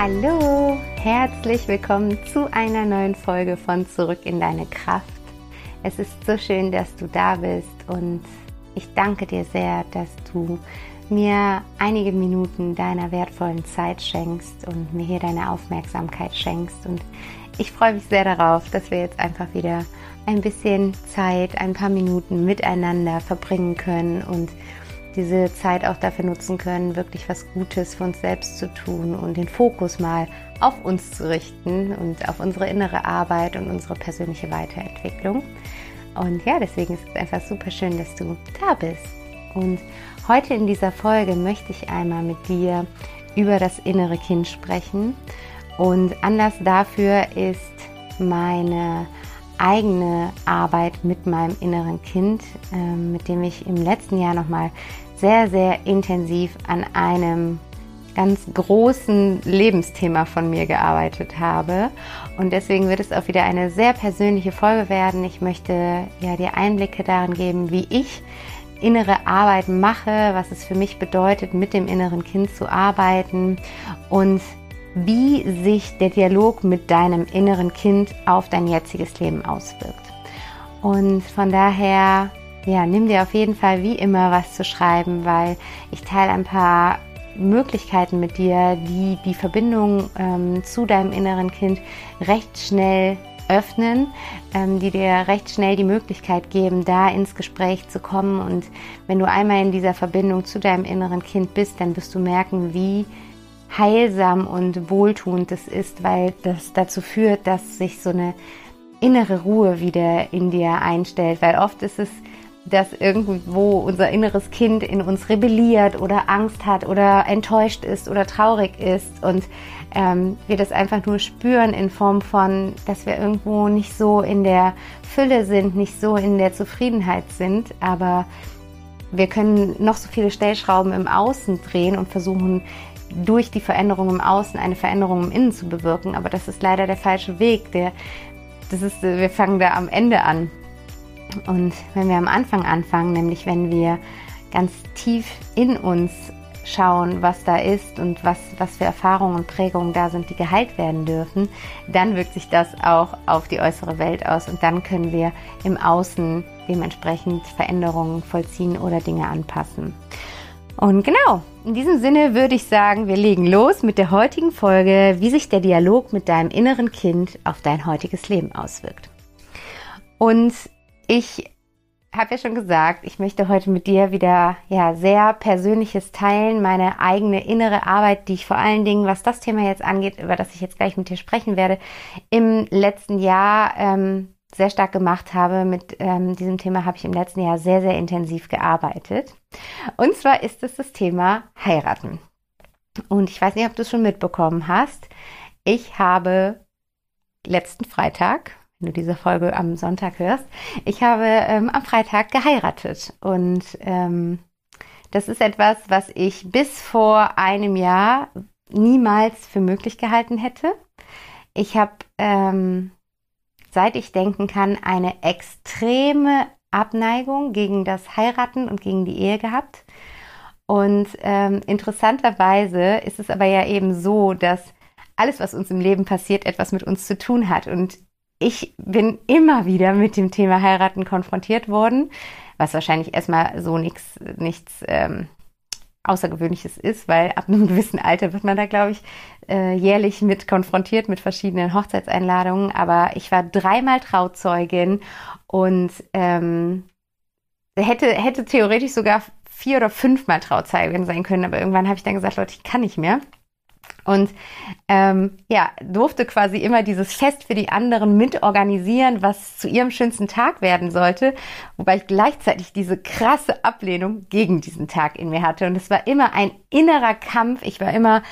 Hallo, herzlich willkommen zu einer neuen Folge von Zurück in deine Kraft. Es ist so schön, dass du da bist und ich danke dir sehr, dass du mir einige Minuten deiner wertvollen Zeit schenkst und mir hier deine Aufmerksamkeit schenkst. Und ich freue mich sehr darauf, dass wir jetzt einfach wieder ein bisschen Zeit, ein paar Minuten miteinander verbringen können und diese Zeit auch dafür nutzen können, wirklich was Gutes für uns selbst zu tun und den Fokus mal auf uns zu richten und auf unsere innere Arbeit und unsere persönliche Weiterentwicklung. Und ja, deswegen ist es einfach super schön, dass du da bist. Und heute in dieser Folge möchte ich einmal mit dir über das innere Kind sprechen. Und Anlass dafür ist meine eigene Arbeit mit meinem inneren Kind, ähm, mit dem ich im letzten Jahr nochmal sehr, sehr intensiv an einem ganz großen Lebensthema von mir gearbeitet habe. Und deswegen wird es auch wieder eine sehr persönliche Folge werden. Ich möchte ja dir Einblicke darin geben, wie ich innere Arbeit mache, was es für mich bedeutet, mit dem inneren Kind zu arbeiten und wie sich der Dialog mit deinem inneren Kind auf dein jetziges Leben auswirkt. Und von daher, ja, nimm dir auf jeden Fall wie immer was zu schreiben, weil ich teile ein paar Möglichkeiten mit dir, die die Verbindung ähm, zu deinem inneren Kind recht schnell öffnen, ähm, die dir recht schnell die Möglichkeit geben, da ins Gespräch zu kommen. Und wenn du einmal in dieser Verbindung zu deinem inneren Kind bist, dann wirst du merken, wie heilsam und wohltuend es ist, weil das dazu führt, dass sich so eine innere Ruhe wieder in dir einstellt, weil oft ist es, dass irgendwo unser inneres Kind in uns rebelliert oder Angst hat oder enttäuscht ist oder traurig ist und ähm, wir das einfach nur spüren in Form von, dass wir irgendwo nicht so in der Fülle sind, nicht so in der Zufriedenheit sind, aber wir können noch so viele Stellschrauben im Außen drehen und versuchen, durch die Veränderung im Außen eine Veränderung im Innen zu bewirken. Aber das ist leider der falsche Weg. Der, das ist, wir fangen da am Ende an. Und wenn wir am Anfang anfangen, nämlich wenn wir ganz tief in uns schauen, was da ist und was, was für Erfahrungen und Prägungen da sind, die geheilt werden dürfen, dann wirkt sich das auch auf die äußere Welt aus und dann können wir im Außen dementsprechend Veränderungen vollziehen oder Dinge anpassen. Und genau, in diesem Sinne würde ich sagen, wir legen los mit der heutigen Folge, wie sich der Dialog mit deinem inneren Kind auf dein heutiges Leben auswirkt. Und ich habe ja schon gesagt, ich möchte heute mit dir wieder ja sehr persönliches teilen, meine eigene innere Arbeit, die ich vor allen Dingen, was das Thema jetzt angeht, über das ich jetzt gleich mit dir sprechen werde, im letzten Jahr ähm, sehr stark gemacht habe. Mit ähm, diesem Thema habe ich im letzten Jahr sehr, sehr intensiv gearbeitet. Und zwar ist es das Thema Heiraten. Und ich weiß nicht, ob du es schon mitbekommen hast. Ich habe letzten Freitag, wenn du diese Folge am Sonntag hörst, ich habe ähm, am Freitag geheiratet. Und ähm, das ist etwas, was ich bis vor einem Jahr niemals für möglich gehalten hätte. Ich habe ähm, seit ich denken kann, eine extreme Abneigung gegen das Heiraten und gegen die Ehe gehabt. Und ähm, interessanterweise ist es aber ja eben so, dass alles, was uns im Leben passiert, etwas mit uns zu tun hat. Und ich bin immer wieder mit dem Thema Heiraten konfrontiert worden, was wahrscheinlich erstmal so nichts, nichts ähm, Außergewöhnliches ist, weil ab einem gewissen Alter wird man da, glaube ich, äh, jährlich mit konfrontiert mit verschiedenen Hochzeitseinladungen. Aber ich war dreimal Trauzeugin und ähm, hätte, hätte theoretisch sogar vier oder fünfmal Trauzeugin sein können. Aber irgendwann habe ich dann gesagt, Leute, ich kann nicht mehr. Und ähm, ja, durfte quasi immer dieses Fest für die anderen mitorganisieren, was zu ihrem schönsten Tag werden sollte, wobei ich gleichzeitig diese krasse Ablehnung gegen diesen Tag in mir hatte. Und es war immer ein innerer Kampf. Ich war immer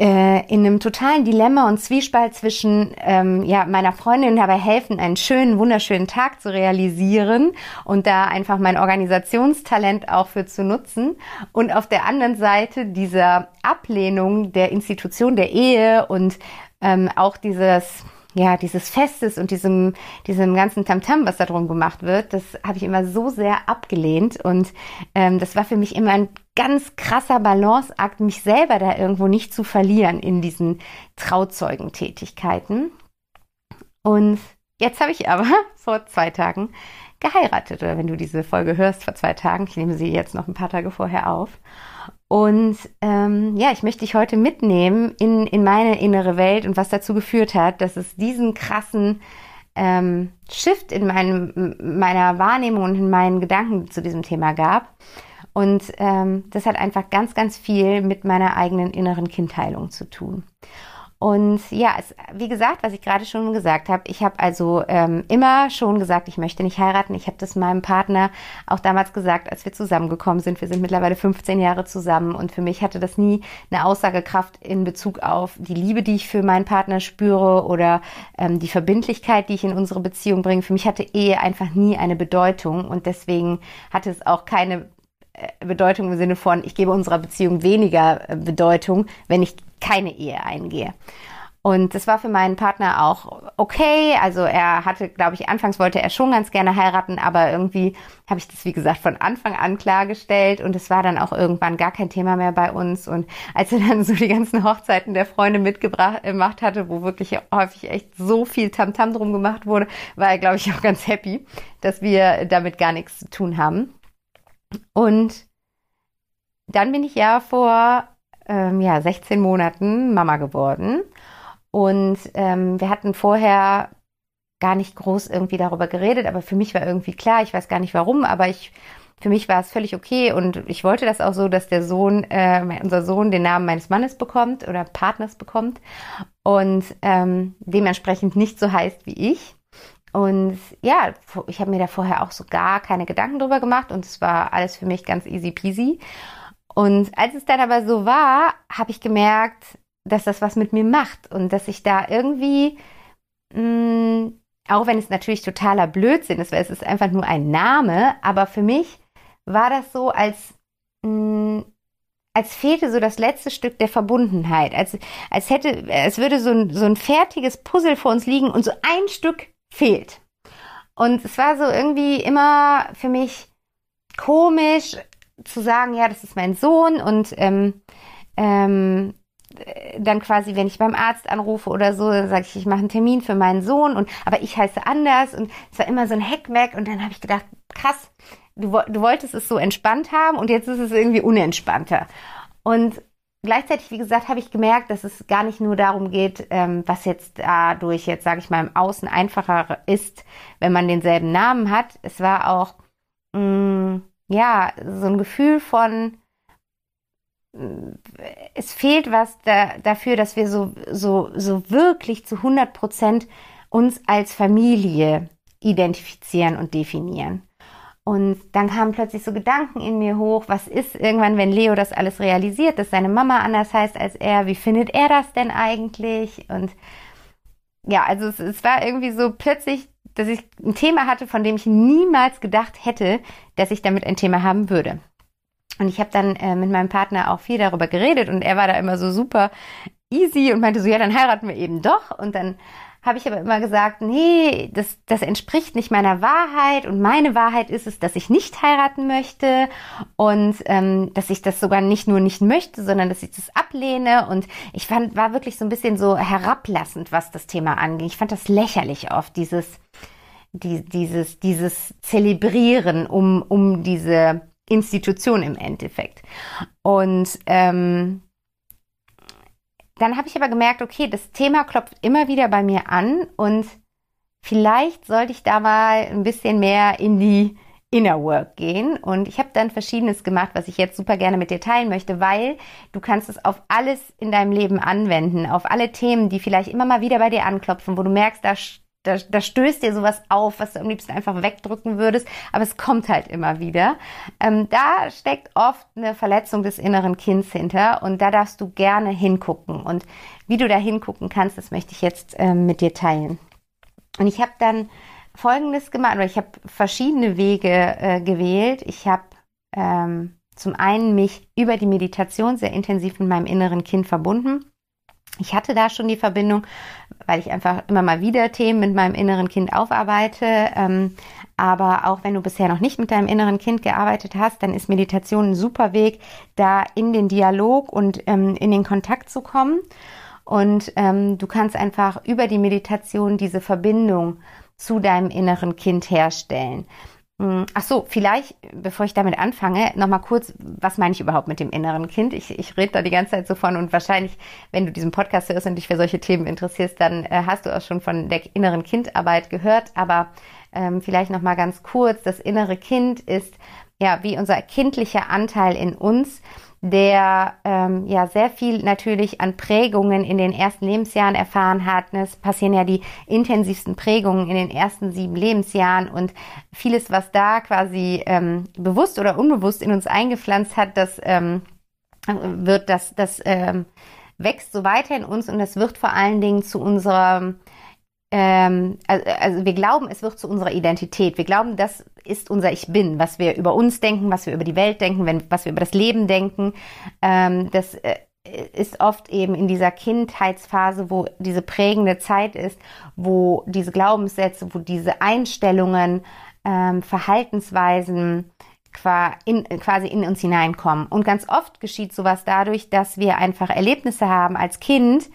äh, in einem totalen Dilemma und Zwiespalt zwischen ähm, ja, meiner Freundin dabei helfen, einen schönen, wunderschönen Tag zu realisieren und da einfach mein Organisationstalent auch für zu nutzen und auf der anderen Seite dieser Ablehnung der Institution der Ehe und ähm, auch dieses ja, dieses Festes und diesem, diesem ganzen Tamtam, was da drum gemacht wird, das habe ich immer so sehr abgelehnt. Und ähm, das war für mich immer ein ganz krasser Balanceakt, mich selber da irgendwo nicht zu verlieren in diesen Trauzeugentätigkeiten. Und jetzt habe ich aber vor zwei Tagen geheiratet. Oder wenn du diese Folge hörst, vor zwei Tagen. Ich nehme sie jetzt noch ein paar Tage vorher auf. Und ähm, ja, ich möchte dich heute mitnehmen in, in meine innere Welt und was dazu geführt hat, dass es diesen krassen ähm, Shift in meinem, meiner Wahrnehmung und in meinen Gedanken zu diesem Thema gab. Und ähm, das hat einfach ganz, ganz viel mit meiner eigenen inneren Kindheilung zu tun. Und ja, es, wie gesagt, was ich gerade schon gesagt habe, ich habe also ähm, immer schon gesagt, ich möchte nicht heiraten. Ich habe das meinem Partner auch damals gesagt, als wir zusammengekommen sind. Wir sind mittlerweile 15 Jahre zusammen und für mich hatte das nie eine Aussagekraft in Bezug auf die Liebe, die ich für meinen Partner spüre oder ähm, die Verbindlichkeit, die ich in unsere Beziehung bringe. Für mich hatte Ehe einfach nie eine Bedeutung und deswegen hatte es auch keine Bedeutung im Sinne von, ich gebe unserer Beziehung weniger äh, Bedeutung, wenn ich keine Ehe eingehe. Und das war für meinen Partner auch okay. Also er hatte, glaube ich, anfangs wollte er schon ganz gerne heiraten, aber irgendwie habe ich das, wie gesagt, von Anfang an klargestellt und es war dann auch irgendwann gar kein Thema mehr bei uns. Und als er dann so die ganzen Hochzeiten der Freunde mitgebracht gemacht hatte, wo wirklich häufig echt so viel Tamtam -Tam drum gemacht wurde, war er, glaube ich, auch ganz happy, dass wir damit gar nichts zu tun haben. Und dann bin ich ja vor ähm, ja, 16 Monaten Mama geworden. Und ähm, wir hatten vorher gar nicht groß irgendwie darüber geredet, aber für mich war irgendwie klar, ich weiß gar nicht warum, aber ich für mich war es völlig okay und ich wollte das auch so, dass der Sohn, äh, unser Sohn den Namen meines Mannes bekommt oder Partners bekommt und ähm, dementsprechend nicht so heißt wie ich. Und ja, ich habe mir da vorher auch so gar keine Gedanken drüber gemacht und es war alles für mich ganz easy peasy. Und als es dann aber so war, habe ich gemerkt, dass das was mit mir macht und dass ich da irgendwie, mh, mm, auch wenn es natürlich totaler Blödsinn ist, weil es ist einfach nur ein Name, aber für mich war das so, als, mh, mm, als fehlte so das letzte Stück der Verbundenheit, als, als hätte, es würde so ein, so ein fertiges Puzzle vor uns liegen und so ein Stück fehlt. Und es war so irgendwie immer für mich komisch, zu sagen, ja, das ist mein Sohn und ähm, ähm, dann quasi, wenn ich beim Arzt anrufe oder so, dann sage ich, ich mache einen Termin für meinen Sohn und aber ich heiße anders und es war immer so ein Heckmeck und dann habe ich gedacht, krass, du, du wolltest es so entspannt haben und jetzt ist es irgendwie unentspannter. Und gleichzeitig, wie gesagt, habe ich gemerkt, dass es gar nicht nur darum geht, ähm, was jetzt dadurch jetzt, sage ich mal, im Außen einfacher ist, wenn man denselben Namen hat. Es war auch mh, mm, ja, so ein Gefühl von, es fehlt was da, dafür, dass wir so, so, so wirklich zu 100 Prozent uns als Familie identifizieren und definieren. Und dann kamen plötzlich so Gedanken in mir hoch, was ist irgendwann, wenn Leo das alles realisiert, dass seine Mama anders heißt als er, wie findet er das denn eigentlich? Und ja, also es, es war irgendwie so plötzlich dass ich ein Thema hatte, von dem ich niemals gedacht hätte, dass ich damit ein Thema haben würde. Und ich habe dann äh, mit meinem Partner auch viel darüber geredet und er war da immer so super easy und meinte so, ja, dann heiraten wir eben doch. Und dann habe ich aber immer gesagt, nee, das, das entspricht nicht meiner Wahrheit und meine Wahrheit ist es, dass ich nicht heiraten möchte und ähm, dass ich das sogar nicht nur nicht möchte, sondern dass ich das ablehne und ich fand, war wirklich so ein bisschen so herablassend, was das Thema anging. Ich fand das lächerlich oft, dieses, die, dieses, dieses Zelebrieren um, um diese Institution im Endeffekt. Und ähm, dann habe ich aber gemerkt, okay, das Thema klopft immer wieder bei mir an und vielleicht sollte ich da mal ein bisschen mehr in die Inner Work gehen. Und ich habe dann Verschiedenes gemacht, was ich jetzt super gerne mit dir teilen möchte, weil du kannst es auf alles in deinem Leben anwenden, auf alle Themen, die vielleicht immer mal wieder bei dir anklopfen, wo du merkst, da da, da stößt dir sowas auf, was du am liebsten einfach wegdrücken würdest, aber es kommt halt immer wieder. Ähm, da steckt oft eine Verletzung des inneren Kinds hinter und da darfst du gerne hingucken. Und wie du da hingucken kannst, das möchte ich jetzt ähm, mit dir teilen. Und ich habe dann Folgendes gemacht, oder ich habe verschiedene Wege äh, gewählt. Ich habe ähm, zum einen mich über die Meditation sehr intensiv mit meinem inneren Kind verbunden. Ich hatte da schon die Verbindung, weil ich einfach immer mal wieder Themen mit meinem inneren Kind aufarbeite. Ähm, aber auch wenn du bisher noch nicht mit deinem inneren Kind gearbeitet hast, dann ist Meditation ein super Weg, da in den Dialog und ähm, in den Kontakt zu kommen. Und ähm, du kannst einfach über die Meditation diese Verbindung zu deinem inneren Kind herstellen. Hm, ach so, vielleicht, bevor ich damit anfange, nochmal kurz, was meine ich überhaupt mit dem inneren Kind? Ich, ich rede da die ganze Zeit so von und wahrscheinlich, wenn du diesen Podcast hörst und dich für solche Themen interessierst, dann äh, hast du auch schon von der inneren Kindarbeit gehört. Aber ähm, vielleicht nochmal ganz kurz, das innere Kind ist ja wie unser kindlicher Anteil in uns, der ähm, ja sehr viel natürlich an Prägungen in den ersten Lebensjahren erfahren hat. Es passieren ja die intensivsten Prägungen in den ersten sieben Lebensjahren und vieles, was da quasi ähm, bewusst oder unbewusst in uns eingepflanzt hat, das ähm, wird das das ähm, wächst so weiter in uns und das wird vor allen Dingen zu unserem ähm, also wir glauben, es wird zu unserer Identität. Wir glauben, das ist unser Ich Bin, was wir über uns denken, was wir über die Welt denken, wenn, was wir über das Leben denken. Ähm, das äh, ist oft eben in dieser Kindheitsphase, wo diese prägende Zeit ist, wo diese Glaubenssätze, wo diese Einstellungen, ähm, Verhaltensweisen quasi in uns hineinkommen. Und ganz oft geschieht sowas dadurch, dass wir einfach Erlebnisse haben als Kind,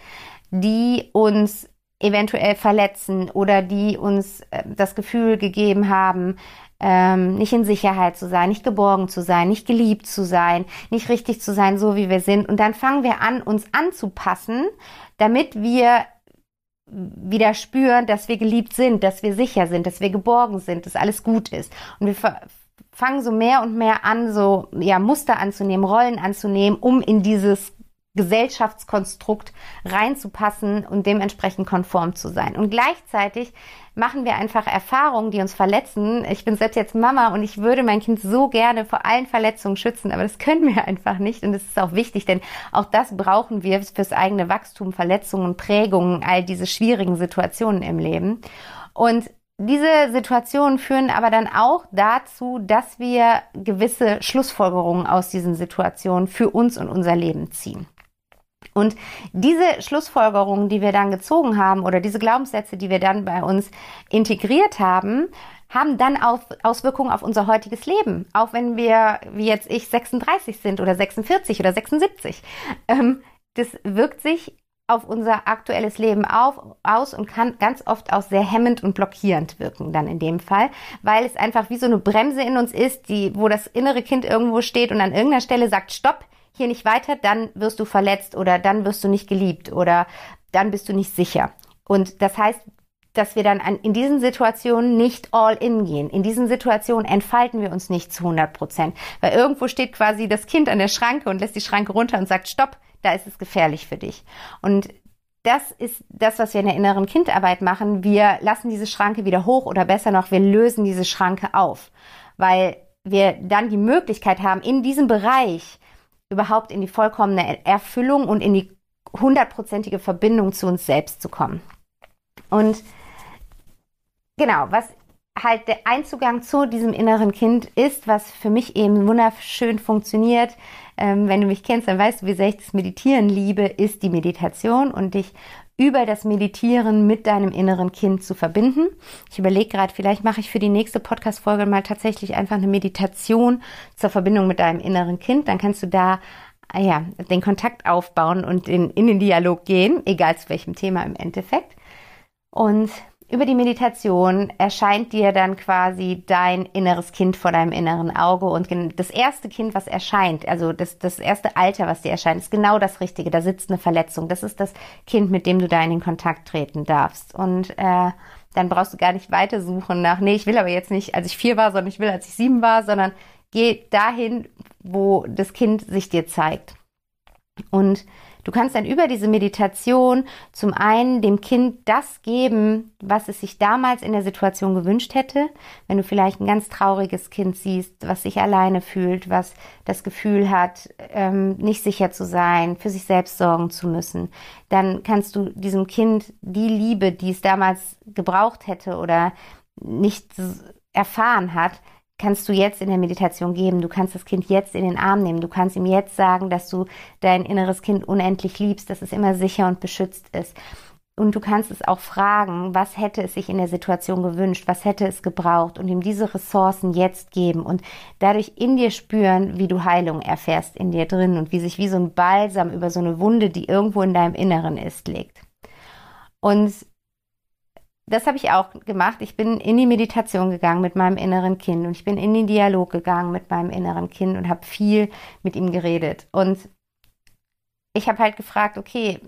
die uns eventuell verletzen oder die uns äh, das Gefühl gegeben haben, ähm, nicht in Sicherheit zu sein, nicht geborgen zu sein, nicht geliebt zu sein, nicht richtig zu sein, so wie wir sind. Und dann fangen wir an, uns anzupassen, damit wir wieder spüren, dass wir geliebt sind, dass wir sicher sind, dass wir geborgen sind, dass alles gut ist. Und wir fangen so mehr und mehr an, so ja Muster anzunehmen, Rollen anzunehmen, um in dieses Gesellschaftskonstrukt reinzupassen und dementsprechend konform zu sein. Und gleichzeitig machen wir einfach Erfahrungen, die uns verletzen. Ich bin selbst jetzt Mama und ich würde mein Kind so gerne vor allen Verletzungen schützen, aber das können wir einfach nicht und das ist auch wichtig, denn auch das brauchen wir fürs eigene Wachstum, Verletzungen, Prägungen, all diese schwierigen Situationen im Leben. Und diese Situationen führen aber dann auch dazu, dass wir gewisse Schlussfolgerungen aus diesen Situationen für uns und unser Leben ziehen. Und diese Schlussfolgerungen, die wir dann gezogen haben oder diese Glaubenssätze, die wir dann bei uns integriert haben, haben dann auch Auswirkungen auf unser heutiges Leben. Auch wenn wir, wie jetzt ich, 36 sind oder 46 oder 76. Ähm, das wirkt sich auf unser aktuelles Leben auf, aus und kann ganz oft auch sehr hemmend und blockierend wirken dann in dem Fall, weil es einfach wie so eine Bremse in uns ist, die, wo das innere Kind irgendwo steht und an irgendeiner Stelle sagt, stopp, hier nicht weiter, dann wirst du verletzt oder dann wirst du nicht geliebt oder dann bist du nicht sicher. Und das heißt, dass wir dann in diesen Situationen nicht all in gehen. In diesen Situationen entfalten wir uns nicht zu 100 Prozent, weil irgendwo steht quasi das Kind an der Schranke und lässt die Schranke runter und sagt, stopp, da ist es gefährlich für dich. Und das ist das, was wir in der inneren Kindarbeit machen. Wir lassen diese Schranke wieder hoch oder besser noch, wir lösen diese Schranke auf, weil wir dann die Möglichkeit haben, in diesem Bereich überhaupt in die vollkommene Erfüllung und in die hundertprozentige Verbindung zu uns selbst zu kommen. Und genau, was halt der Einzugang zu diesem inneren Kind ist, was für mich eben wunderschön funktioniert. Ähm, wenn du mich kennst, dann weißt du, wie sehr ich das Meditieren liebe, ist die Meditation und dich über das Meditieren mit deinem inneren Kind zu verbinden. Ich überlege gerade, vielleicht mache ich für die nächste Podcast-Folge mal tatsächlich einfach eine Meditation zur Verbindung mit deinem inneren Kind. Dann kannst du da ah ja, den Kontakt aufbauen und in, in den Dialog gehen, egal zu welchem Thema im Endeffekt. Und über die Meditation erscheint dir dann quasi dein inneres Kind vor deinem inneren Auge und das erste Kind, was erscheint, also das, das erste Alter, was dir erscheint, ist genau das Richtige. Da sitzt eine Verletzung. Das ist das Kind, mit dem du da in den Kontakt treten darfst. Und äh, dann brauchst du gar nicht weitersuchen nach, nee, ich will aber jetzt nicht, als ich vier war, sondern ich will, als ich sieben war, sondern geh dahin, wo das Kind sich dir zeigt. Und Du kannst dann über diese Meditation zum einen dem Kind das geben, was es sich damals in der Situation gewünscht hätte. Wenn du vielleicht ein ganz trauriges Kind siehst, was sich alleine fühlt, was das Gefühl hat, ähm, nicht sicher zu sein, für sich selbst sorgen zu müssen, dann kannst du diesem Kind die Liebe, die es damals gebraucht hätte oder nicht erfahren hat, kannst du jetzt in der Meditation geben. Du kannst das Kind jetzt in den Arm nehmen. Du kannst ihm jetzt sagen, dass du dein inneres Kind unendlich liebst, dass es immer sicher und beschützt ist. Und du kannst es auch fragen, was hätte es sich in der Situation gewünscht, was hätte es gebraucht und ihm diese Ressourcen jetzt geben und dadurch in dir spüren, wie du Heilung erfährst in dir drin und wie sich wie so ein Balsam über so eine Wunde, die irgendwo in deinem Inneren ist, legt. Und das habe ich auch gemacht. Ich bin in die Meditation gegangen mit meinem inneren Kind und ich bin in den Dialog gegangen mit meinem inneren Kind und habe viel mit ihm geredet. Und ich habe halt gefragt, okay,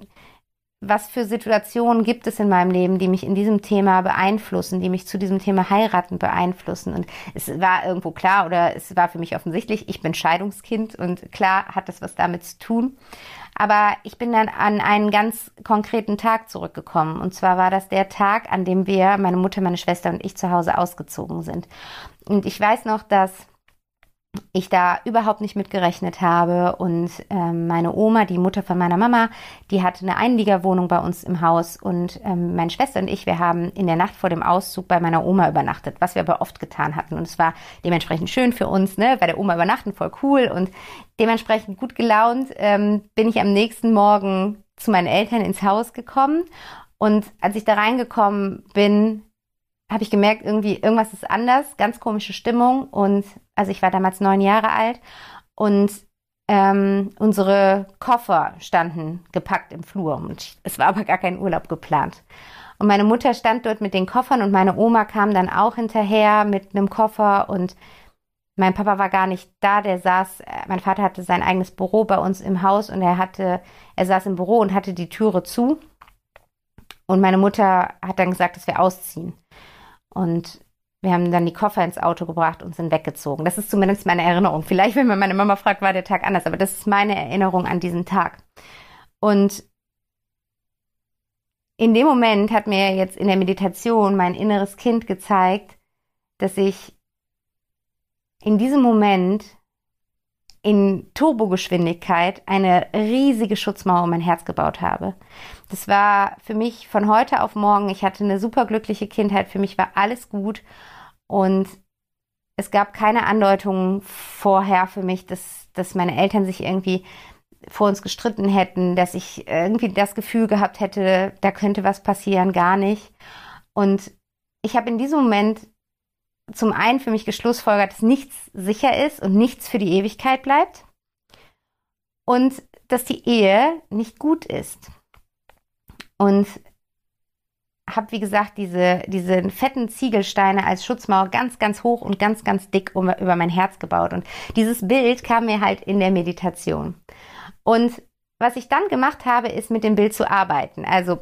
was für Situationen gibt es in meinem Leben, die mich in diesem Thema beeinflussen, die mich zu diesem Thema heiraten beeinflussen? Und es war irgendwo klar oder es war für mich offensichtlich, ich bin Scheidungskind und klar hat das was damit zu tun. Aber ich bin dann an einen ganz konkreten Tag zurückgekommen. Und zwar war das der Tag, an dem wir, meine Mutter, meine Schwester und ich zu Hause ausgezogen sind. Und ich weiß noch, dass ich da überhaupt nicht mit gerechnet habe. Und ähm, meine Oma, die Mutter von meiner Mama, die hatte eine Einliegerwohnung bei uns im Haus. Und ähm, meine Schwester und ich, wir haben in der Nacht vor dem Auszug bei meiner Oma übernachtet, was wir aber oft getan hatten. Und es war dementsprechend schön für uns, ne, bei der Oma übernachten, voll cool. Und dementsprechend gut gelaunt ähm, bin ich am nächsten Morgen zu meinen Eltern ins Haus gekommen. Und als ich da reingekommen bin, habe ich gemerkt, irgendwie irgendwas ist anders, ganz komische Stimmung und also ich war damals neun Jahre alt und ähm, unsere Koffer standen gepackt im Flur und es war aber gar kein Urlaub geplant. Und meine Mutter stand dort mit den Koffern und meine Oma kam dann auch hinterher mit einem Koffer und mein Papa war gar nicht da, der saß, äh, mein Vater hatte sein eigenes Büro bei uns im Haus und er hatte, er saß im Büro und hatte die Türe zu. Und meine Mutter hat dann gesagt, dass wir ausziehen. Und wir haben dann die Koffer ins Auto gebracht und sind weggezogen. Das ist zumindest meine Erinnerung. Vielleicht, wenn man meine Mama fragt, war der Tag anders, aber das ist meine Erinnerung an diesen Tag. Und in dem Moment hat mir jetzt in der Meditation mein inneres Kind gezeigt, dass ich in diesem Moment in Turbogeschwindigkeit eine riesige Schutzmauer um mein Herz gebaut habe. Das war für mich von heute auf morgen, ich hatte eine superglückliche Kindheit, für mich war alles gut und es gab keine Andeutungen vorher für mich, dass, dass meine Eltern sich irgendwie vor uns gestritten hätten, dass ich irgendwie das Gefühl gehabt hätte, da könnte was passieren, gar nicht. Und ich habe in diesem Moment zum einen für mich geschlussfolgert, dass nichts sicher ist und nichts für die Ewigkeit bleibt und dass die Ehe nicht gut ist. Und habe, wie gesagt, diese, diese fetten Ziegelsteine als Schutzmauer ganz, ganz hoch und ganz, ganz dick um, über mein Herz gebaut. Und dieses Bild kam mir halt in der Meditation. Und was ich dann gemacht habe, ist mit dem Bild zu arbeiten. Also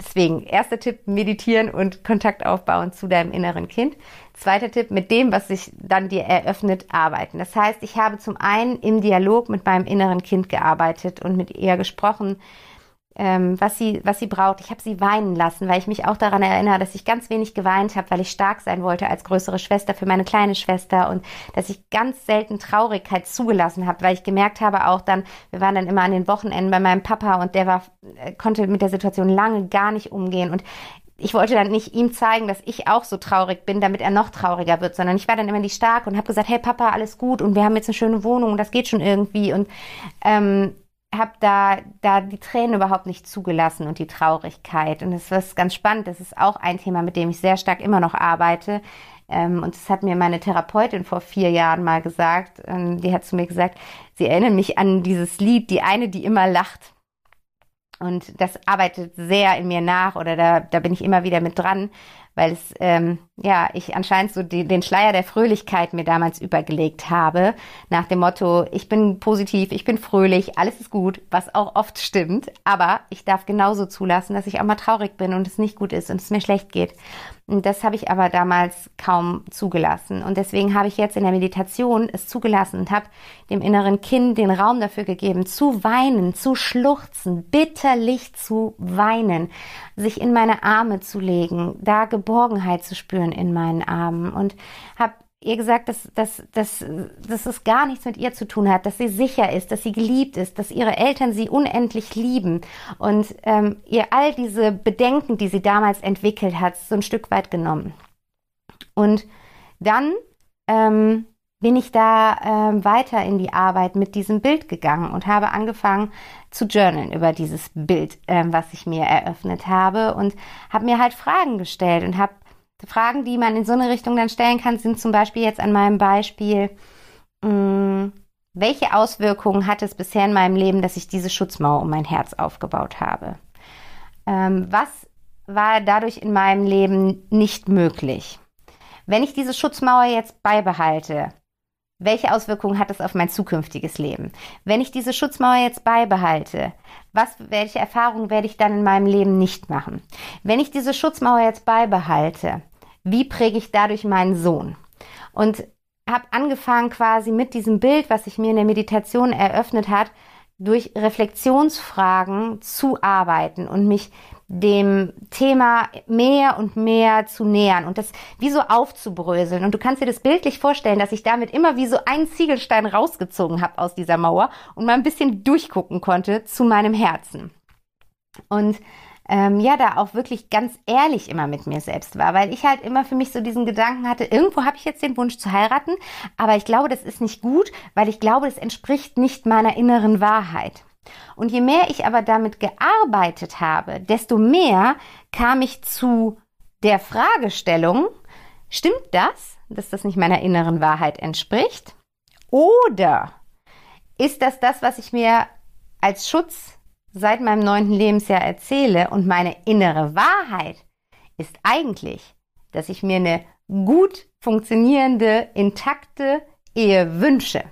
Deswegen, erster Tipp, meditieren und Kontakt aufbauen zu deinem inneren Kind. Zweiter Tipp, mit dem, was sich dann dir eröffnet, arbeiten. Das heißt, ich habe zum einen im Dialog mit meinem inneren Kind gearbeitet und mit ihr gesprochen, ähm, was, sie, was sie braucht. Ich habe sie weinen lassen, weil ich mich auch daran erinnere, dass ich ganz wenig geweint habe, weil ich stark sein wollte als größere Schwester für meine kleine Schwester und dass ich ganz selten Traurigkeit zugelassen habe, weil ich gemerkt habe auch dann, wir waren dann immer an den Wochenenden bei meinem Papa und der war, äh, konnte mit der Situation lange gar nicht umgehen und ich wollte dann nicht ihm zeigen, dass ich auch so traurig bin, damit er noch trauriger wird, sondern ich war dann immer die Starke und habe gesagt, hey Papa, alles gut und wir haben jetzt eine schöne Wohnung und das geht schon irgendwie und ähm, habe da, da die Tränen überhaupt nicht zugelassen und die Traurigkeit. Und das ist ganz spannend. Das ist auch ein Thema, mit dem ich sehr stark immer noch arbeite. Ähm, und das hat mir meine Therapeutin vor vier Jahren mal gesagt. Ähm, die hat zu mir gesagt, sie erinnern mich an dieses Lied, die eine, die immer lacht. Und das arbeitet sehr in mir nach oder da, da bin ich immer wieder mit dran, weil es, ähm, ja, ich anscheinend so die, den Schleier der Fröhlichkeit mir damals übergelegt habe, nach dem Motto, ich bin positiv, ich bin fröhlich, alles ist gut, was auch oft stimmt, aber ich darf genauso zulassen, dass ich auch mal traurig bin und es nicht gut ist und es mir schlecht geht. Und das habe ich aber damals kaum zugelassen. Und deswegen habe ich jetzt in der Meditation es zugelassen und habe dem inneren Kind den Raum dafür gegeben, zu weinen, zu schluchzen, bitterlich zu weinen, sich in meine Arme zu legen, da Geborgenheit zu spüren in meinen Armen und habe ihr gesagt, dass, dass, dass, dass es gar nichts mit ihr zu tun hat, dass sie sicher ist, dass sie geliebt ist, dass ihre Eltern sie unendlich lieben und ähm, ihr all diese Bedenken, die sie damals entwickelt hat, so ein Stück weit genommen. Und dann ähm, bin ich da ähm, weiter in die Arbeit mit diesem Bild gegangen und habe angefangen zu journalen über dieses Bild, ähm, was ich mir eröffnet habe und habe mir halt Fragen gestellt und habe Fragen, die man in so eine Richtung dann stellen kann, sind zum Beispiel jetzt an meinem Beispiel, mh, mm, welche Auswirkungen hat es bisher in meinem Leben, dass ich diese Schutzmauer um mein Herz aufgebaut habe? Ähm, was war dadurch in meinem Leben nicht möglich? Wenn ich diese Schutzmauer jetzt beibehalte, welche Auswirkungen hat es auf mein zukünftiges Leben? Wenn ich diese Schutzmauer jetzt beibehalte, was, welche Erfahrungen werde ich dann in meinem Leben nicht machen? Wenn ich diese Schutzmauer jetzt beibehalte, wie präge ich dadurch meinen Sohn? Und habe angefangen quasi mit diesem Bild, was sich mir in der Meditation eröffnet hat, durch Reflexionsfragen zu arbeiten und mich dem Thema mehr und mehr zu nähern und das wie so aufzubröseln. Und du kannst dir das bildlich vorstellen, dass ich damit immer wie so einen Ziegelstein rausgezogen habe aus dieser Mauer und mal ein bisschen durchgucken konnte zu meinem Herzen. Und ähm, ja, da auch wirklich ganz ehrlich immer mit mir selbst war, weil ich halt immer für mich so diesen Gedanken hatte, irgendwo habe ich jetzt den Wunsch zu heiraten, aber ich glaube, das ist nicht gut, weil ich glaube, das entspricht nicht meiner inneren Wahrheit. Und je mehr ich aber damit gearbeitet habe, desto mehr kam ich zu der Fragestellung, stimmt das, dass das nicht meiner inneren Wahrheit entspricht? Oder ist das das, was ich mir als Schutz seit meinem neunten Lebensjahr erzähle und meine innere Wahrheit ist eigentlich, dass ich mir eine gut funktionierende, intakte Ehe wünsche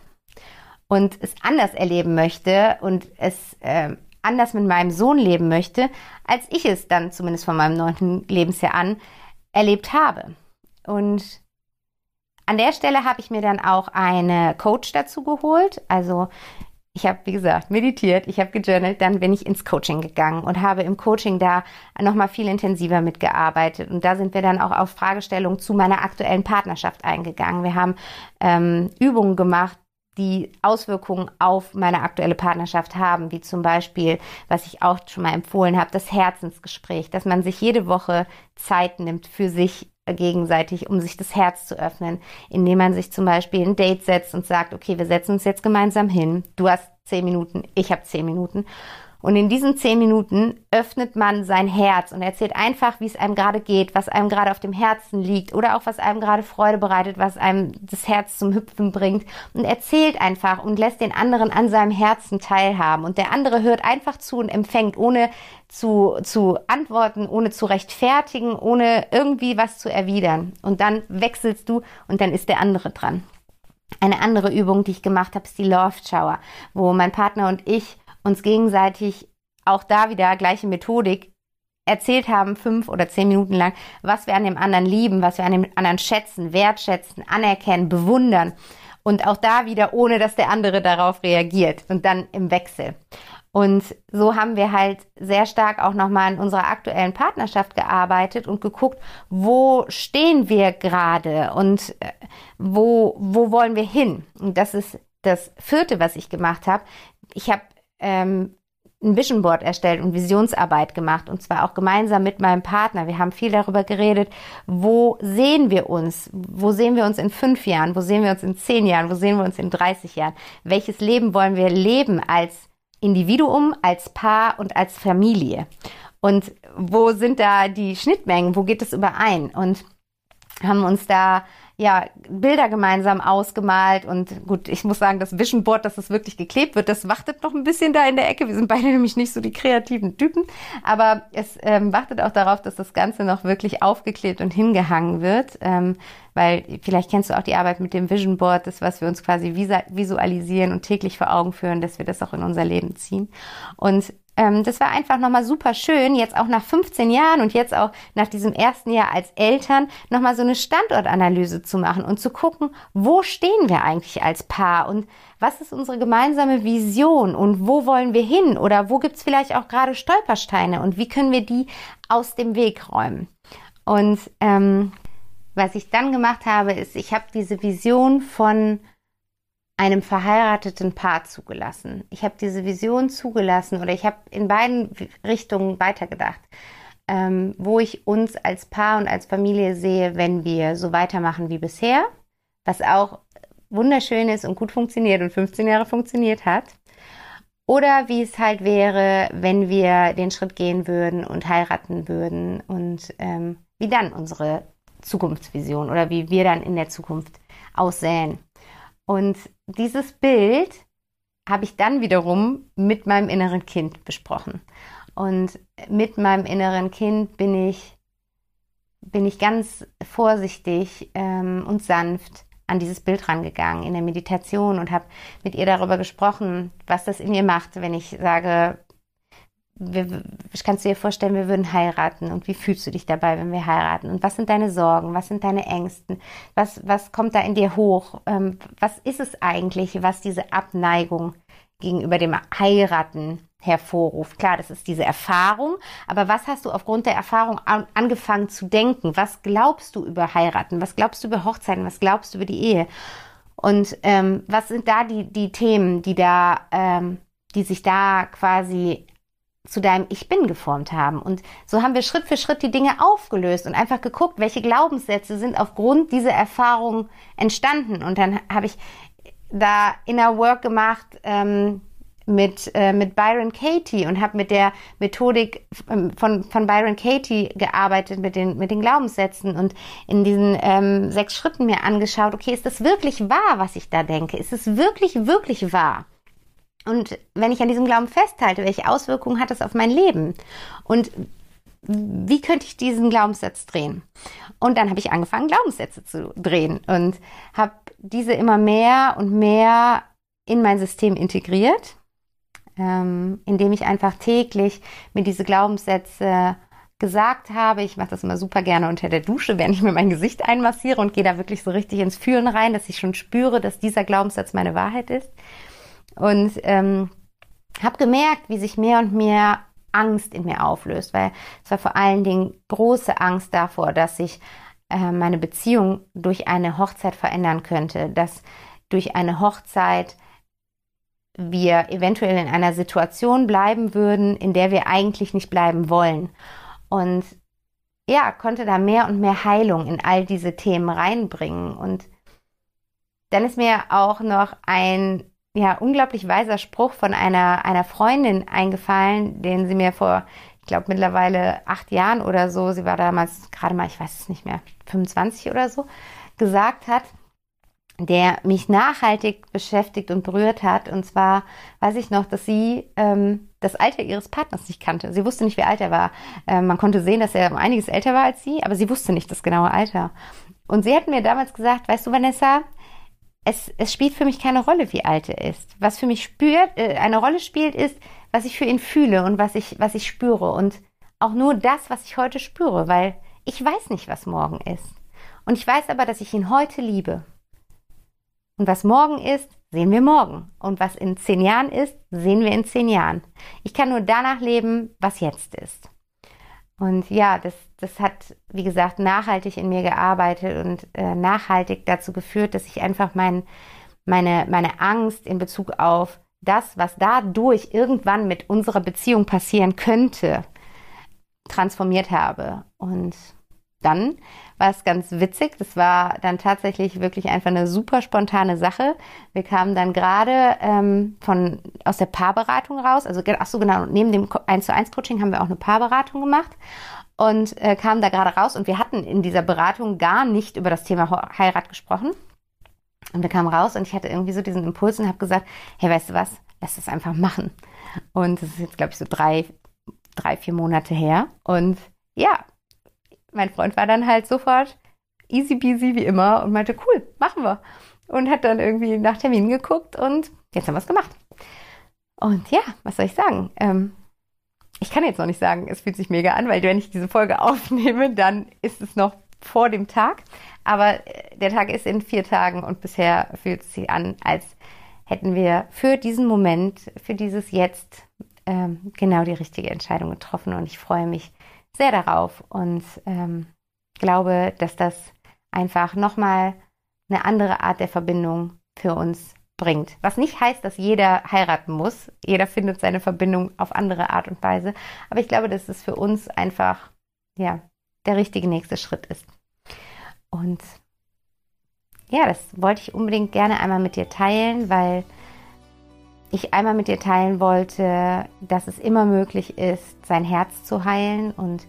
und es anders erleben möchte und es äh, anders mit meinem Sohn leben möchte, als ich es dann zumindest von meinem neunten Lebensjahr an erlebt habe. Und an der Stelle habe ich mir dann auch eine Coach dazu geholt. Also ich habe, wie gesagt, meditiert, ich habe gejournalt, dann bin ich ins Coaching gegangen und habe im Coaching da nochmal viel intensiver mitgearbeitet. Und da sind wir dann auch auf Fragestellungen zu meiner aktuellen Partnerschaft eingegangen. Wir haben ähm, Übungen gemacht, die Auswirkungen auf meine aktuelle Partnerschaft haben, wie zum Beispiel, was ich auch schon mal empfohlen habe, das Herzensgespräch, dass man sich jede Woche Zeit nimmt für sich gegenseitig, um sich das Herz zu öffnen, indem man sich zum Beispiel ein Date setzt und sagt, okay, wir setzen uns jetzt gemeinsam hin. Du hast zehn Minuten, ich habe zehn Minuten. Und in diesen zehn Minuten öffnet man sein Herz und erzählt einfach, wie es einem gerade geht, was einem gerade auf dem Herzen liegt oder auch was einem gerade Freude bereitet, was einem das Herz zum Hüpfen bringt und erzählt einfach und lässt den anderen an seinem Herzen teilhaben. Und der andere hört einfach zu und empfängt, ohne zu, zu antworten, ohne zu rechtfertigen, ohne irgendwie was zu erwidern. Und dann wechselst du und dann ist der andere dran. Eine andere Übung, die ich gemacht habe, ist die Love Shower, wo mein Partner und ich uns gegenseitig auch da wieder gleiche Methodik erzählt haben, fünf oder zehn Minuten lang, was wir an dem anderen lieben, was wir an dem anderen schätzen, wertschätzen, anerkennen, bewundern. Und auch da wieder, ohne dass der andere darauf reagiert und dann im Wechsel. Und so haben wir halt sehr stark auch nochmal in unserer aktuellen Partnerschaft gearbeitet und geguckt, wo stehen wir gerade und äh, wo, wo wollen wir hin. Und das ist das vierte, was ich gemacht habe. Ich habe ähm, ein Vision Board erstellt und Visionsarbeit gemacht und zwar auch gemeinsam mit meinem Partner. Wir haben viel darüber geredet, wo sehen wir uns? Wo sehen wir uns in fünf Jahren? Wo sehen wir uns in zehn Jahren? Wo sehen wir uns in 30 Jahren? Welches Leben wollen wir leben als Individuum, als Paar und als Familie? Und wo sind da die Schnittmengen? Wo geht es überein? Und haben uns da ja, Bilder gemeinsam ausgemalt und gut, ich muss sagen, das Vision Board, dass es wirklich geklebt wird, das wartet noch ein bisschen da in der Ecke. Wir sind beide nämlich nicht so die kreativen Typen, aber es ähm, wartet auch darauf, dass das Ganze noch wirklich aufgeklebt und hingehangen wird, ähm, weil vielleicht kennst du auch die Arbeit mit dem Vision Board, das, was wir uns quasi visualisieren und täglich vor Augen führen, dass wir das auch in unser Leben ziehen. Und ähm, das war einfach nochmal super schön, jetzt auch nach 15 Jahren und jetzt auch nach diesem ersten Jahr als Eltern nochmal so eine Standortanalyse zu machen und zu gucken, wo stehen wir eigentlich als Paar und was ist unsere gemeinsame Vision und wo wollen wir hin oder wo gibt's vielleicht auch gerade Stolpersteine und wie können wir die aus dem Weg räumen. Und ähm, was ich dann gemacht habe, ist, ich habe diese Vision von einem verheirateten Paar zugelassen. Ich habe diese Vision zugelassen oder ich habe in beiden Richtungen weitergedacht, ähm, wo ich uns als Paar und als Familie sehe, wenn wir so weitermachen wie bisher, was auch wunderschön ist und gut funktioniert und 15 Jahre funktioniert hat. Oder wie es halt wäre, wenn wir den Schritt gehen würden und heiraten würden und ähm, wie dann unsere Zukunftsvision oder wie wir dann in der Zukunft aussehen. Und dieses Bild habe ich dann wiederum mit meinem inneren Kind besprochen. Und mit meinem inneren Kind bin ich, bin ich ganz vorsichtig ähm, und sanft an dieses Bild rangegangen in der Meditation und habe mit ihr darüber gesprochen, was das in ihr macht, wenn ich sage, wir, kannst du dir vorstellen, wir würden heiraten und wie fühlst du dich dabei, wenn wir heiraten und was sind deine Sorgen, was sind deine Ängsten, was, was kommt da in dir hoch, ähm, was ist es eigentlich, was diese Abneigung gegenüber dem Heiraten hervorruft. Klar, das ist diese Erfahrung, aber was hast du aufgrund der Erfahrung an, angefangen zu denken? Was glaubst du über Heiraten? Was glaubst du über Hochzeiten? Was glaubst du über die Ehe? Und ähm, was sind da die, die Themen, die da, ähm, die sich da quasi zu deinem Ich bin geformt haben. Und so haben wir Schritt für Schritt die Dinge aufgelöst und einfach geguckt, welche Glaubenssätze sind aufgrund dieser Erfahrung entstanden. Und dann habe ich da Inner Work gemacht ähm, mit, äh, mit Byron Katie und habe mit der Methodik ähm, von, von Byron Katie gearbeitet, mit den, mit den Glaubenssätzen und in diesen ähm, sechs Schritten mir angeschaut, okay, ist das wirklich wahr, was ich da denke? Ist es wirklich, wirklich wahr? Und wenn ich an diesem Glauben festhalte, welche Auswirkungen hat das auf mein Leben? Und wie könnte ich diesen Glaubenssatz drehen? Und dann habe ich angefangen, Glaubenssätze zu drehen und habe diese immer mehr und mehr in mein System integriert, ähm, indem ich einfach täglich mir diese Glaubenssätze gesagt habe. Ich mache das immer super gerne unter der Dusche, während ich mir mein Gesicht einmassiere und gehe da wirklich so richtig ins Fühlen rein, dass ich schon spüre, dass dieser Glaubenssatz meine Wahrheit ist. Und ähm, habe gemerkt, wie sich mehr und mehr Angst in mir auflöst, weil es war vor allen Dingen große Angst davor, dass sich äh, meine Beziehung durch eine Hochzeit verändern könnte, dass durch eine Hochzeit wir eventuell in einer Situation bleiben würden, in der wir eigentlich nicht bleiben wollen. Und ja, konnte da mehr und mehr Heilung in all diese Themen reinbringen. Und dann ist mir auch noch ein ja, unglaublich weiser Spruch von einer, einer Freundin eingefallen, den sie mir vor, ich glaube, mittlerweile acht Jahren oder so, sie war damals gerade mal, ich weiß es nicht mehr, 25 oder so, gesagt hat, der mich nachhaltig beschäftigt und berührt hat. Und zwar weiß ich noch, dass sie ähm, das Alter ihres Partners nicht kannte. Sie wusste nicht, wie alt er war. Ähm, man konnte sehen, dass er um einiges älter war als sie, aber sie wusste nicht das genaue Alter. Und sie hat mir damals gesagt, weißt du, Vanessa, es, es spielt für mich keine Rolle, wie alt er ist. Was für mich spürt, äh, eine Rolle spielt, ist, was ich für ihn fühle und was ich, was ich spüre. Und auch nur das, was ich heute spüre, weil ich weiß nicht, was morgen ist. Und ich weiß aber, dass ich ihn heute liebe. Und was morgen ist, sehen wir morgen. Und was in zehn Jahren ist, sehen wir in zehn Jahren. Ich kann nur danach leben, was jetzt ist. Und ja, das, das hat, wie gesagt, nachhaltig in mir gearbeitet und äh, nachhaltig dazu geführt, dass ich einfach mein, meine, meine Angst in Bezug auf das, was dadurch irgendwann mit unserer Beziehung passieren könnte, transformiert habe. Und dann war es ganz witzig. Das war dann tatsächlich wirklich einfach eine super spontane Sache. Wir kamen dann gerade ähm, von aus der Paarberatung raus. Also ach so genau, neben dem 1 zu 1 Coaching haben wir auch eine Paarberatung gemacht und äh, kamen da gerade raus und wir hatten in dieser Beratung gar nicht über das Thema Heirat gesprochen. Und wir kamen raus und ich hatte irgendwie so diesen Impuls und habe gesagt, hey, weißt du was, lass das einfach machen. Und das ist jetzt, glaube ich, so drei, drei, vier Monate her. Und ja, mein Freund war dann halt sofort easy peasy wie immer und meinte, cool, machen wir. Und hat dann irgendwie nach Terminen geguckt und jetzt haben wir es gemacht. Und ja, was soll ich sagen? Ähm, ich kann jetzt noch nicht sagen, es fühlt sich mega an, weil wenn ich diese Folge aufnehme, dann ist es noch vor dem Tag. Aber äh, der Tag ist in vier Tagen und bisher fühlt es sich an, als hätten wir für diesen Moment, für dieses Jetzt ähm, genau die richtige Entscheidung getroffen. Und ich freue mich sehr darauf und ähm, glaube, dass das einfach nochmal eine andere Art der Verbindung für uns bringt. Was nicht heißt, dass jeder heiraten muss. Jeder findet seine Verbindung auf andere Art und Weise. Aber ich glaube, dass es für uns einfach, ja, der richtige nächste Schritt ist. Und ja, das wollte ich unbedingt gerne einmal mit dir teilen, weil ich einmal mit dir teilen wollte, dass es immer möglich ist, sein Herz zu heilen und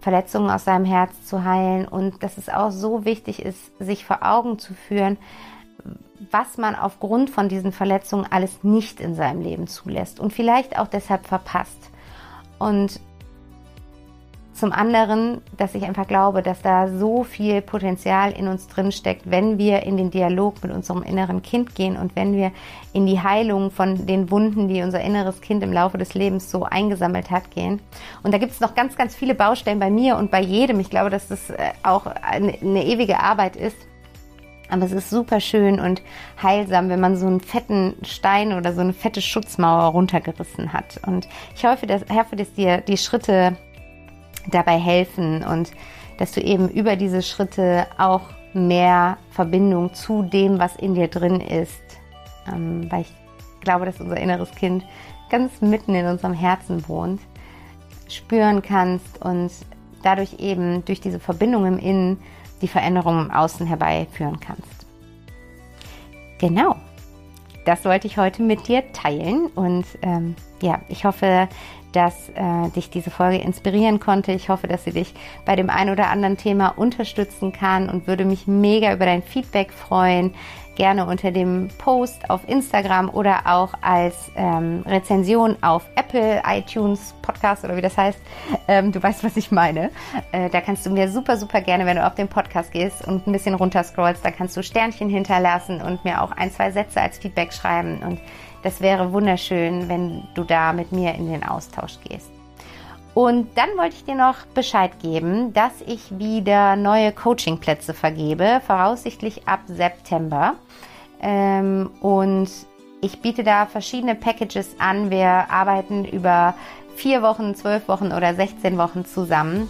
Verletzungen aus seinem Herz zu heilen und dass es auch so wichtig ist, sich vor Augen zu führen, was man aufgrund von diesen Verletzungen alles nicht in seinem Leben zulässt und vielleicht auch deshalb verpasst. Und zum anderen, dass ich einfach glaube, dass da so viel Potenzial in uns drin steckt, wenn wir in den Dialog mit unserem inneren Kind gehen und wenn wir in die Heilung von den Wunden, die unser inneres Kind im Laufe des Lebens so eingesammelt hat, gehen. Und da gibt es noch ganz, ganz viele Baustellen bei mir und bei jedem. Ich glaube, dass das äh, auch eine, eine ewige Arbeit ist. Aber es ist super schön und heilsam, wenn man so einen fetten Stein oder so eine fette Schutzmauer runtergerissen hat. Und ich hoffe, dass, hoffe, dass dir die Schritte dabei helfen und dass du eben über diese Schritte auch mehr Verbindung zu dem, was in dir drin ist, ähm, weil ich glaube, dass unser inneres Kind ganz mitten in unserem Herzen wohnt, spüren kannst und dadurch eben durch diese Verbindung im Innen die Veränderung im Außen herbeiführen kannst. Genau, das wollte ich heute mit dir teilen und ähm, ja, ich hoffe, dass äh, dich diese Folge inspirieren konnte. Ich hoffe, dass sie dich bei dem ein oder anderen Thema unterstützen kann und würde mich mega über dein Feedback freuen. Gerne unter dem Post auf Instagram oder auch als ähm, Rezension auf Apple, iTunes, Podcast oder wie das heißt. Ähm, du weißt, was ich meine. Äh, da kannst du mir super, super gerne, wenn du auf den Podcast gehst und ein bisschen runterscrollst, da kannst du Sternchen hinterlassen und mir auch ein, zwei Sätze als Feedback schreiben. Und das wäre wunderschön, wenn du da mit mir in den Austausch gehst. Und dann wollte ich dir noch Bescheid geben, dass ich wieder neue Coachingplätze vergebe, voraussichtlich ab September. Ähm, und ich biete da verschiedene Packages an. Wir arbeiten über vier Wochen, zwölf Wochen oder 16 Wochen zusammen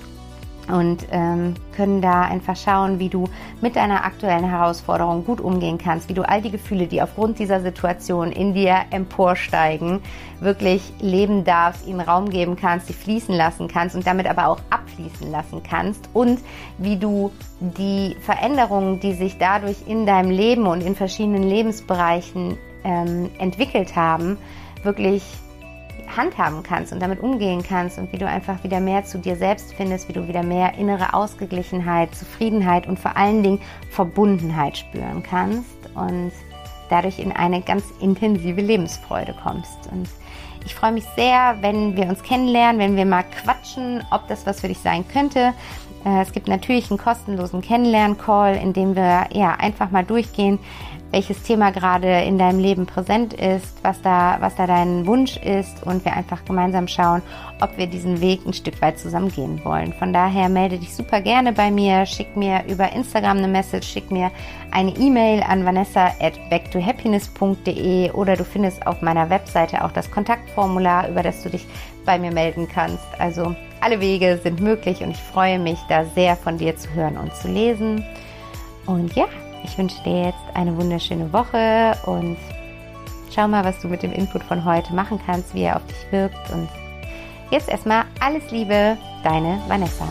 und ähm, können da einfach schauen, wie du mit deiner aktuellen Herausforderung gut umgehen kannst, wie du all die Gefühle, die aufgrund dieser Situation in dir emporsteigen, wirklich leben darfst, ihnen Raum geben kannst, sie fließen lassen kannst und damit aber auch abfließen lassen kannst und wie du die Veränderungen, die sich dadurch in deinem Leben und in verschiedenen Lebensbereichen ähm, entwickelt haben, wirklich handhaben kannst und damit umgehen kannst und wie du einfach wieder mehr zu dir selbst findest, wie du wieder mehr innere Ausgeglichenheit, Zufriedenheit und vor allen Dingen Verbundenheit spüren kannst und dadurch in eine ganz intensive Lebensfreude kommst. Und ich freue mich sehr, wenn wir uns kennenlernen, wenn wir mal quatschen, ob das was für dich sein könnte. Äh, es gibt natürlich einen kostenlosen Kennenlern-Call, in dem wir ja einfach mal durchgehen, welches Thema gerade in deinem Leben präsent ist, was da, was da dein Wunsch ist und wir einfach gemeinsam schauen, ob wir diesen Weg ein Stück weit zusammen gehen wollen. Von daher melde dich super gerne bei mir, schick mir über Instagram eine Message, schick mir eine E-Mail an vanessa at backtohappiness.de oder du findest auf meiner Webseite auch das Kontaktformular, über das du dich bei mir melden kannst. Also alle Wege sind möglich und ich freue mich da sehr von dir zu hören und zu lesen. Und ja, ich wünsche dir jetzt eine wunderschöne Woche und schau mal, was du mit dem Input von heute machen kannst, wie er auf dich wirkt. Und jetzt erstmal alles Liebe, deine Vanessa.